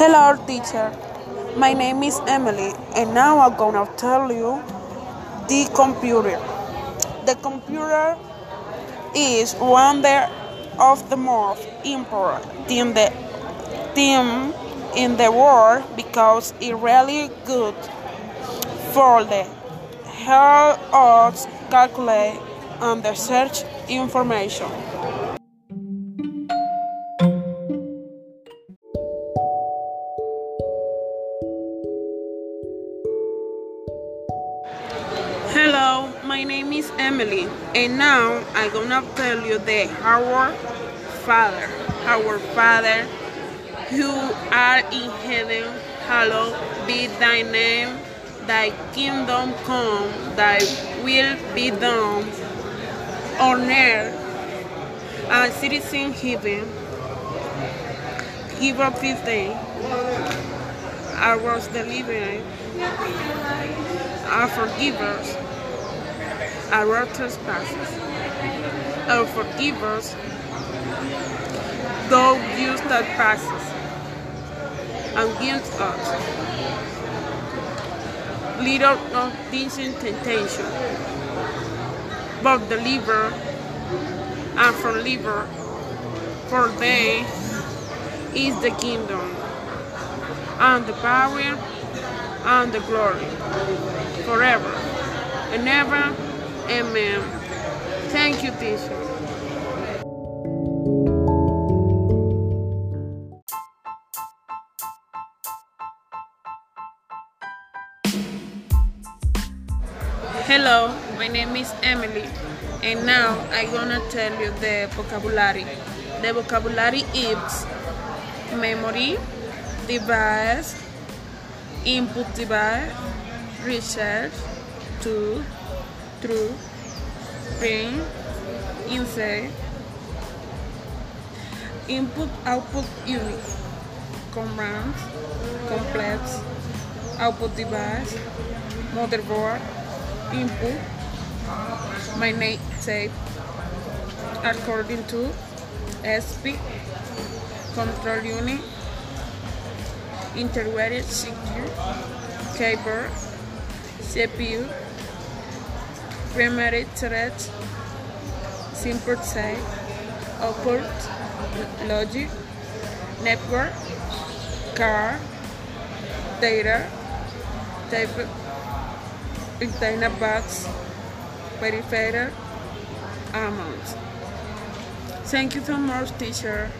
Hello, teacher. My name is Emily, and now I'm gonna tell you the computer. The computer is one of the most important thing the in the world because it's really good for the help us calculate and the search information. My name is Emily, and now I'm gonna tell you the our Father, our Father, who art in heaven, hallowed be thy name. Thy kingdom come, thy will be done on earth as it is in heaven. Give up this day our deliverance and forgive us our trespasses and forgive us those use that passes and against us. Lead us not into temptation, but deliver and from deliver, for they is the kingdom and the power and the glory forever and ever. Amen. Thank you, teacher. Hello, my name is Emily, and now I'm gonna tell you the vocabulary. The vocabulary is memory, device, input device, research, to, true, print, insert, input output unit, commands, complex, output device, motherboard, input, my name tape, according to SP, control unit, integrated circuit, cable, CPU, primary simple side, output, logic, network, car, data, type, container box, peripheral, amount. Thank you so much, teacher.